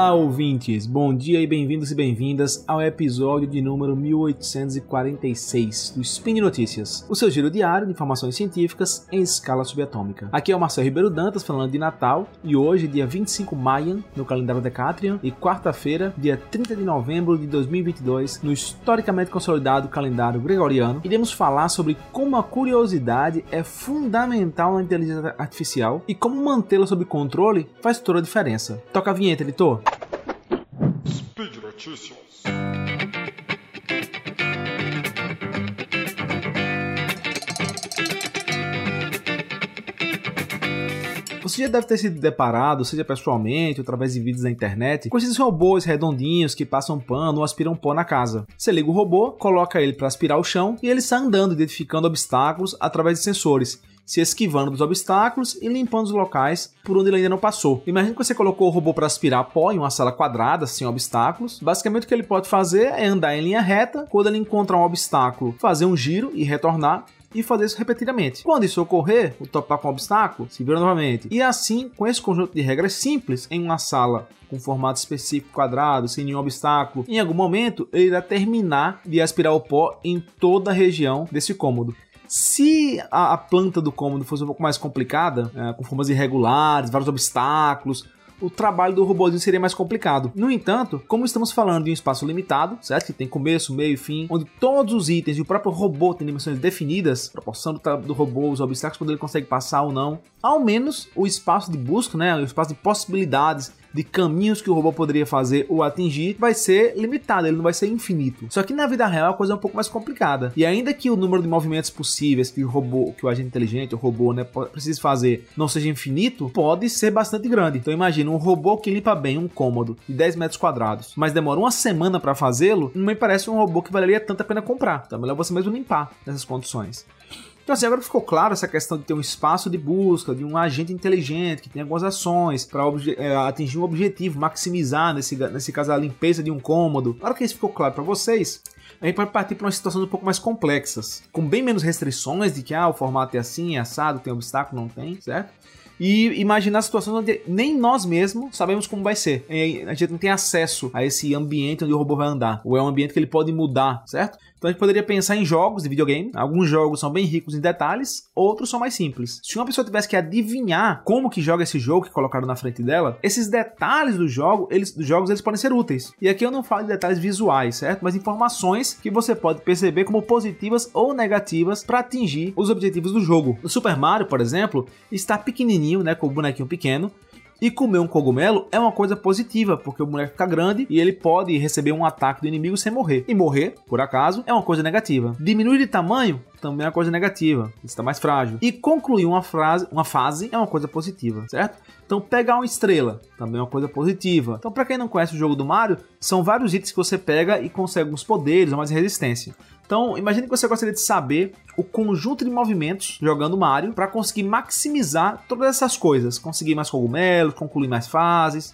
Olá, ouvintes! Bom dia e bem-vindos e bem-vindas ao episódio de número 1846 do Spin Notícias, o seu giro diário de informações científicas em escala subatômica. Aqui é o Marcelo Ribeiro Dantas falando de Natal e hoje, dia 25 Maio, no calendário Decatrian, e quarta-feira, dia 30 de novembro de 2022, no historicamente consolidado calendário gregoriano, iremos falar sobre como a curiosidade é fundamental na inteligência artificial e como mantê-la sob controle faz toda a diferença. Toca a vinheta, editor! Notícias. Você já deve ter se deparado, seja pessoalmente ou através de vídeos na internet, com esses robôs redondinhos que passam pano ou aspiram pó na casa. Você liga o robô, coloca ele para aspirar o chão e ele sai andando, identificando obstáculos através de sensores se esquivando dos obstáculos e limpando os locais por onde ele ainda não passou. Imagina que você colocou o robô para aspirar pó em uma sala quadrada, sem obstáculos. Basicamente o que ele pode fazer é andar em linha reta, quando ele encontrar um obstáculo, fazer um giro e retornar e fazer isso repetidamente. Quando isso ocorrer, o topar com o obstáculo, se vira novamente. E assim, com esse conjunto de regras simples, em uma sala com formato específico quadrado, sem nenhum obstáculo, em algum momento ele irá terminar de aspirar o pó em toda a região desse cômodo. Se a, a, planta do cômodo fosse um pouco mais complicada, é, com formas irregulares, vários obstáculos, o trabalho do robôzinho seria mais complicado. No entanto, como estamos falando de um espaço limitado, certo? Que tem começo, meio e fim, onde todos os itens e o próprio robô têm dimensões definidas, proporção do, do robô, os obstáculos, quando ele consegue passar ou não, ao menos o espaço de busca, né? O espaço de possibilidades de caminhos que o robô poderia fazer ou atingir vai ser limitado, ele não vai ser infinito. Só que na vida real a coisa é um pouco mais complicada. E ainda que o número de movimentos possíveis que o robô, que o agente inteligente, o robô, né, precise fazer não seja infinito, pode ser bastante grande. Então imagina um robô que limpa bem um cômodo de 10 metros quadrados, mas demora uma semana para fazê-lo, não me parece um robô que valeria tanto a pena comprar. Então é melhor você mesmo limpar nessas condições. Então, assim, agora ficou claro essa questão de ter um espaço de busca, de um agente inteligente que tem algumas ações para é, atingir um objetivo, maximizar, nesse, nesse caso, a limpeza de um cômodo. Agora que isso ficou claro para vocês, a gente pode partir para uma situação um pouco mais complexas, com bem menos restrições de que ah, o formato é assim, é assado, tem obstáculo, não tem, certo? E imaginar situações onde nem nós mesmos sabemos como vai ser. A gente não tem acesso a esse ambiente onde o robô vai andar, ou é um ambiente que ele pode mudar, certo? Então a gente poderia pensar em jogos de videogame. Alguns jogos são bem ricos em detalhes, outros são mais simples. Se uma pessoa tivesse que adivinhar como que joga esse jogo que colocaram na frente dela, esses detalhes do jogo, eles, dos jogos, eles podem ser úteis. E aqui eu não falo de detalhes visuais, certo? Mas informações que você pode perceber como positivas ou negativas para atingir os objetivos do jogo. O Super Mario, por exemplo, está pequenininho, né, com o bonequinho pequeno, e comer um cogumelo é uma coisa positiva, porque o boneco fica grande e ele pode receber um ataque do inimigo sem morrer. E morrer, por acaso, é uma coisa negativa. Diminuir de tamanho também é uma coisa negativa, está mais frágil. E concluir uma, frase, uma fase é uma coisa positiva, certo? Então, pegar uma estrela também é uma coisa positiva. Então, para quem não conhece o jogo do Mario, são vários itens que você pega e consegue alguns poderes mais resistência. Então, imagine que você gostaria de saber o conjunto de movimentos jogando Mario para conseguir maximizar todas essas coisas, conseguir mais cogumelos, concluir mais fases.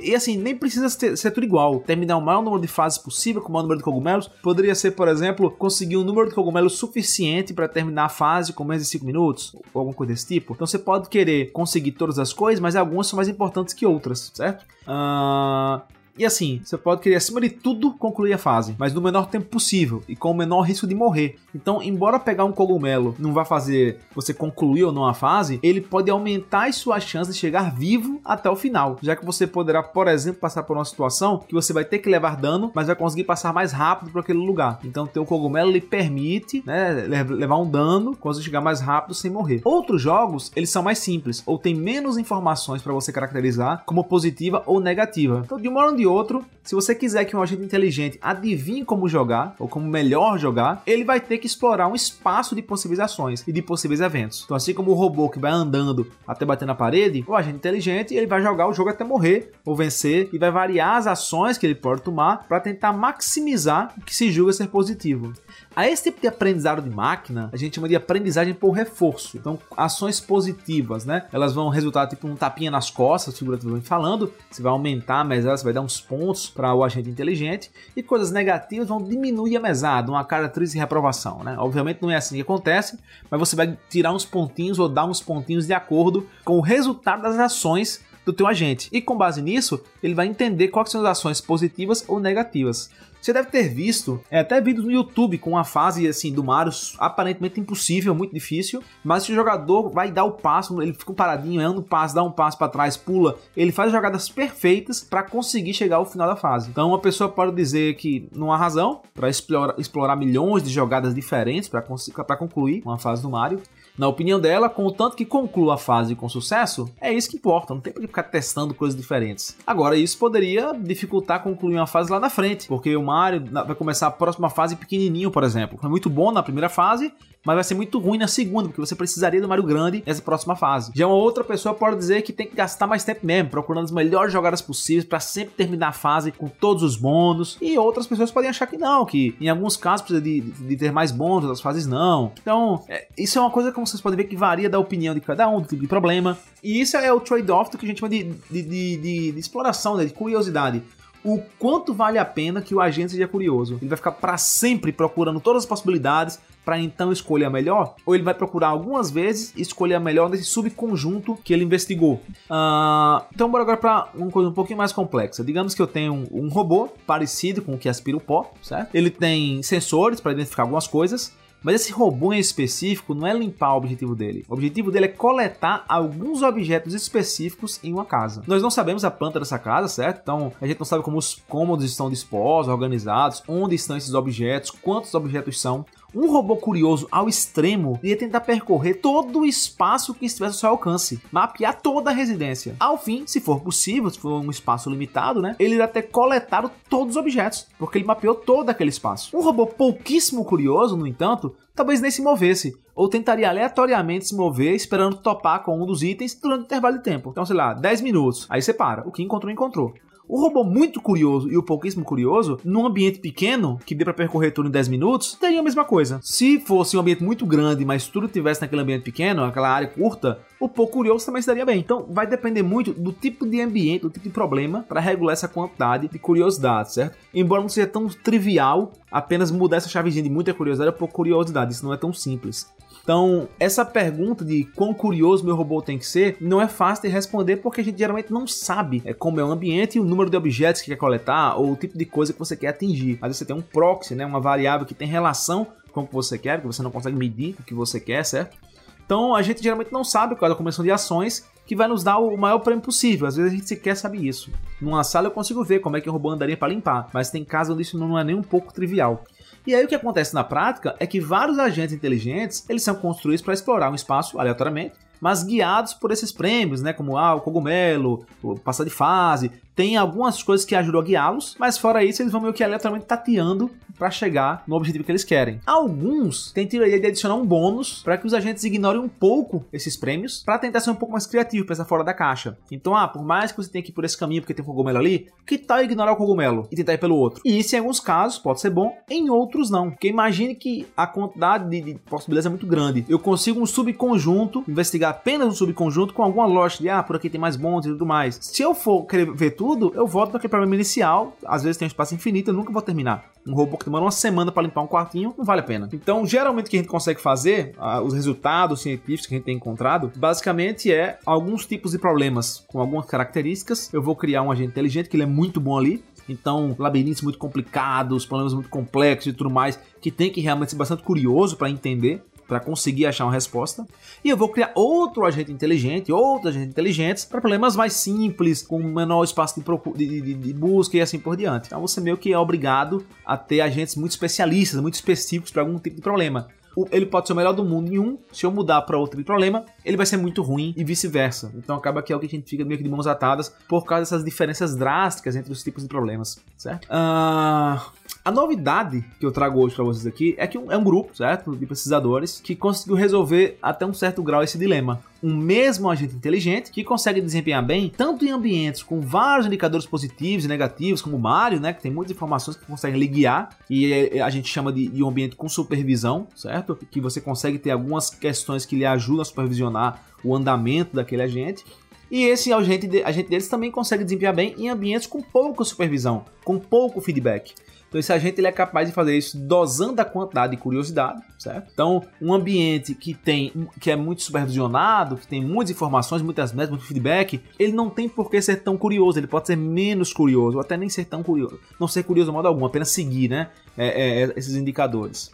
e assim, nem precisa ser, tudo igual. Terminar o maior número de fases possível com o maior número de cogumelos. Poderia ser, por exemplo, conseguir um número de cogumelos suficiente para terminar a fase com menos de 5 minutos, ou alguma coisa desse tipo. Então você pode querer conseguir todas as coisas, mas algumas são mais importantes que outras, certo? Uh, e assim, você pode querer, acima de tudo, concluir a fase, mas no menor tempo possível e com o menor risco de morrer. Então, embora pegar um cogumelo não vá fazer você concluir ou não a fase, ele pode aumentar as suas chances de chegar vivo até o final, já que você poderá, por exemplo, passar por uma situação que você vai ter que levar dano, mas vai conseguir passar mais rápido para aquele lugar. Então, ter o cogumelo lhe permite né, levar um dano, conseguir chegar mais rápido sem morrer. Outros jogos, eles são mais simples ou tem menos informações para você caracterizar como positiva ou negativa. Então, de uma hora de outro, se você quiser que um agente inteligente adivinhe como jogar ou como melhor jogar, ele vai ter que explorar um espaço de possíveis ações e de possíveis eventos. Então, assim como o robô que vai andando até bater na parede, o agente inteligente ele vai jogar o jogo até morrer ou vencer e vai variar as ações que ele pode tomar para tentar maximizar o que se julga ser positivo. A esse tipo de aprendizado de máquina, a gente chama de aprendizagem por reforço. Então, ações positivas, né? Elas vão resultar tipo um tapinha nas costas, figurativamente falando. Você vai aumentar a mesada, você vai dar uns pontos para o agente inteligente. E coisas negativas vão diminuir a mesada, uma caratriz de reprovação, né? Obviamente não é assim que acontece, mas você vai tirar uns pontinhos ou dar uns pontinhos de acordo com o resultado das ações do teu agente. E com base nisso, ele vai entender quais são as ações positivas ou negativas. Você deve ter visto é, até vídeos no YouTube com uma fase assim do Mario aparentemente impossível, muito difícil, mas se o jogador vai dar o passo, ele fica paradinho, anda um passo, dá um passo para trás, pula, ele faz jogadas perfeitas para conseguir chegar ao final da fase. Então uma pessoa pode dizer que não há razão para explorar, explorar milhões de jogadas diferentes para concluir uma fase do Mario. Na opinião dela, contanto que conclua a fase com sucesso, é isso que importa, não tem que ficar testando coisas diferentes. Agora, isso poderia dificultar concluir uma fase lá na frente, porque o Mario vai começar a próxima fase pequenininho, por exemplo. Foi muito bom na primeira fase, mas vai ser muito ruim na segunda, porque você precisaria do Mario grande nessa próxima fase. Já uma outra pessoa pode dizer que tem que gastar mais tempo mesmo, procurando as melhores jogadas possíveis para sempre terminar a fase com todos os bônus. E outras pessoas podem achar que não, que em alguns casos precisa de, de ter mais bônus, outras fases não. Então, é, isso é uma coisa, como vocês podem ver, que varia da opinião de cada um, do tipo de problema. E isso é o trade-off que a gente chama de, de, de, de exploração, né, de curiosidade o quanto vale a pena que o agente seja curioso. Ele vai ficar para sempre procurando todas as possibilidades, para então escolher a melhor? Ou ele vai procurar algumas vezes e escolher a melhor nesse subconjunto que ele investigou? Uh, então, bora agora para uma coisa um pouquinho mais complexa. Digamos que eu tenho um robô parecido com o que aspira o pó, certo? Ele tem sensores para identificar algumas coisas. Mas esse robô em específico não é limpar o objetivo dele. O objetivo dele é coletar alguns objetos específicos em uma casa. Nós não sabemos a planta dessa casa, certo? Então a gente não sabe como os cômodos estão dispostos, organizados, onde estão esses objetos, quantos objetos são. Um robô curioso ao extremo ia tentar percorrer todo o espaço que estivesse ao seu alcance, mapear toda a residência. Ao fim, se for possível, se for um espaço limitado, né, ele irá ter coletado todos os objetos, porque ele mapeou todo aquele espaço. Um robô pouquíssimo curioso, no entanto, talvez nem se movesse, ou tentaria aleatoriamente se mover esperando topar com um dos itens durante um intervalo de tempo. Então, sei lá, 10 minutos. Aí você para. O que encontrou, encontrou. O robô muito curioso e o pouquíssimo curioso, num ambiente pequeno, que dê para percorrer tudo em 10 minutos, teria a mesma coisa. Se fosse um ambiente muito grande, mas tudo tivesse naquele ambiente pequeno, aquela área curta, o pouco curioso também se daria bem. Então, vai depender muito do tipo de ambiente, do tipo de problema, para regular essa quantidade de curiosidade, certo? Embora não seja tão trivial apenas mudar essa chavezinha de muita curiosidade para curiosidade, isso não é tão simples. Então, essa pergunta de quão curioso meu robô tem que ser, não é fácil de responder porque a gente geralmente não sabe é, como é o ambiente e o número de objetos que quer coletar ou o tipo de coisa que você quer atingir. Mas você tem um proxy, né, uma variável que tem relação com o que você quer, que você não consegue medir o que você quer, certo? Então a gente geralmente não sabe qual é a combinação de ações que vai nos dar o maior prêmio possível. Às vezes a gente sequer sabe isso. Numa sala eu consigo ver como é que o robô andaria para limpar, mas tem casos onde isso não é nem um pouco trivial. E aí o que acontece na prática é que vários agentes inteligentes, eles são construídos para explorar um espaço aleatoriamente, mas guiados por esses prêmios, né, como ah, o cogumelo, passar de fase, tem algumas coisas que ajudam a guiá-los, mas fora isso, eles vão meio que aleatoriamente tateando para chegar no objetivo que eles querem. Alguns têm teoria de adicionar um bônus para que os agentes ignorem um pouco esses prêmios, para tentar ser um pouco mais criativo, pensar fora da caixa. Então, ah, por mais que você tenha que ir por esse caminho porque tem um cogumelo ali, que tal ignorar o cogumelo e tentar ir pelo outro? E isso em alguns casos pode ser bom, em outros não. Porque imagine que a quantidade de, de possibilidades é muito grande. Eu consigo um subconjunto, investigar apenas um subconjunto com alguma lógica de, ah, por aqui tem mais bônus e tudo mais. Se eu for querer ver tudo, tudo, eu volto naquele problema inicial. Às vezes tem um espaço infinito, eu nunca vou terminar. Um robô que demora uma semana para limpar um quartinho, não vale a pena. Então, geralmente o que a gente consegue fazer, os resultados científicos que a gente tem encontrado, basicamente é alguns tipos de problemas com algumas características. Eu vou criar um agente inteligente que ele é muito bom ali, então, labirintos muito complicados, problemas muito complexos e tudo mais, que tem que realmente ser bastante curioso para entender para conseguir achar uma resposta. E eu vou criar outro agente inteligente, outros agentes inteligentes para problemas mais simples, com menor espaço de, de, de, de, busca e assim por diante. Então você meio que é obrigado a ter agentes muito especialistas, muito específicos para algum tipo de problema ele pode ser o melhor do mundo em um, se eu mudar para outro problema, ele vai ser muito ruim e vice-versa. Então acaba que é o que a gente fica meio que de mãos atadas por causa dessas diferenças drásticas entre os tipos de problemas, certo? Uh, a novidade que eu trago hoje para vocês aqui é que é um grupo, certo, de pesquisadores que conseguiu resolver até um certo grau esse dilema. Um mesmo agente inteligente que consegue desempenhar bem tanto em ambientes com vários indicadores positivos e negativos, como o Mario, né, que tem muitas informações que conseguem lhe guiar, e é, é, a gente chama de, de um ambiente com supervisão, certo? Que você consegue ter algumas questões que lhe ajudam a supervisionar o andamento daquele agente. E esse agente, agente deles também consegue desempenhar bem em ambientes com pouca supervisão, com pouco feedback. Então esse agente ele é capaz de fazer isso dosando a quantidade de curiosidade, certo? Então um ambiente que tem que é muito supervisionado, que tem muitas informações, muitas metas, muito feedback, ele não tem por que ser tão curioso, ele pode ser menos curioso, ou até nem ser tão curioso, não ser curioso de modo algum, apenas seguir, né, é, é, esses indicadores.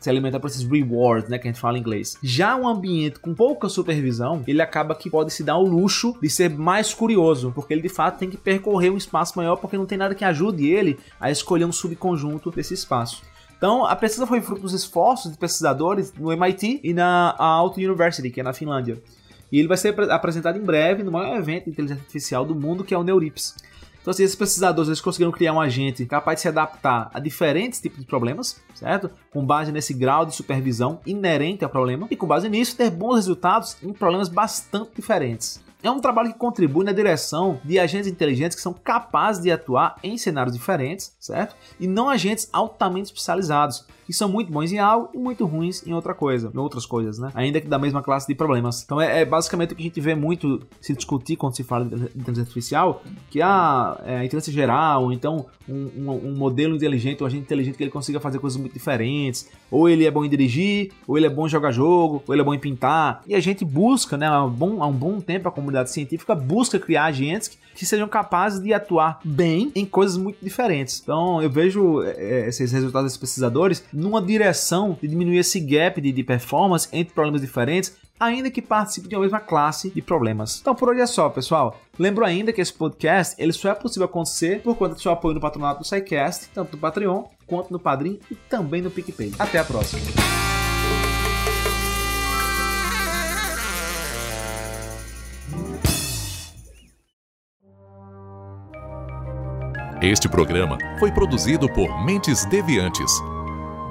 Se alimenta por esses rewards, né, que a gente fala em inglês. Já um ambiente com pouca supervisão, ele acaba que pode se dar o luxo de ser mais curioso, porque ele de fato tem que percorrer um espaço maior, porque não tem nada que ajude ele a escolher um subconjunto desse espaço. Então, a pesquisa foi fruto dos esforços de pesquisadores no MIT e na Aalto University, que é na Finlândia. E ele vai ser apresentado em breve no maior evento de inteligência artificial do mundo, que é o Neurips. Então, assim, esses pesquisadores eles conseguiram criar um agente capaz de se adaptar a diferentes tipos de problemas, certo? Com base nesse grau de supervisão inerente ao problema, e com base nisso ter bons resultados em problemas bastante diferentes. É um trabalho que contribui na direção de agentes inteligentes que são capazes de atuar em cenários diferentes, certo? E não agentes altamente especializados, que são muito bons em algo e muito ruins em outra coisa, em outras coisas, né? Ainda que da mesma classe de problemas. Então é, é basicamente o que a gente vê muito se discutir quando se fala de inteligência artificial, que a, é, a inteligência geral, então um, um, um, modelo inteligente, um agente inteligente que ele consiga fazer coisas muito diferentes, ou ele é bom em dirigir, ou ele é bom em jogar jogo, ou ele é bom em pintar. E a gente busca, né, há um bom, há um bom tempo a comunidade científica busca criar agentes que, que sejam capazes de atuar bem em coisas muito diferentes. Então eu vejo é, esses resultados desses pesquisadores numa direção de diminuir esse gap de, de performance entre problemas diferentes, ainda que participem de uma mesma classe de problemas. Então por hoje é só, pessoal. Lembro ainda que esse podcast ele só é possível acontecer por conta do seu apoio no patronato do SciCast, tanto no Patreon quanto no Padrim e também no PicPay. Até a próxima! Este programa foi produzido por Mentes Deviantes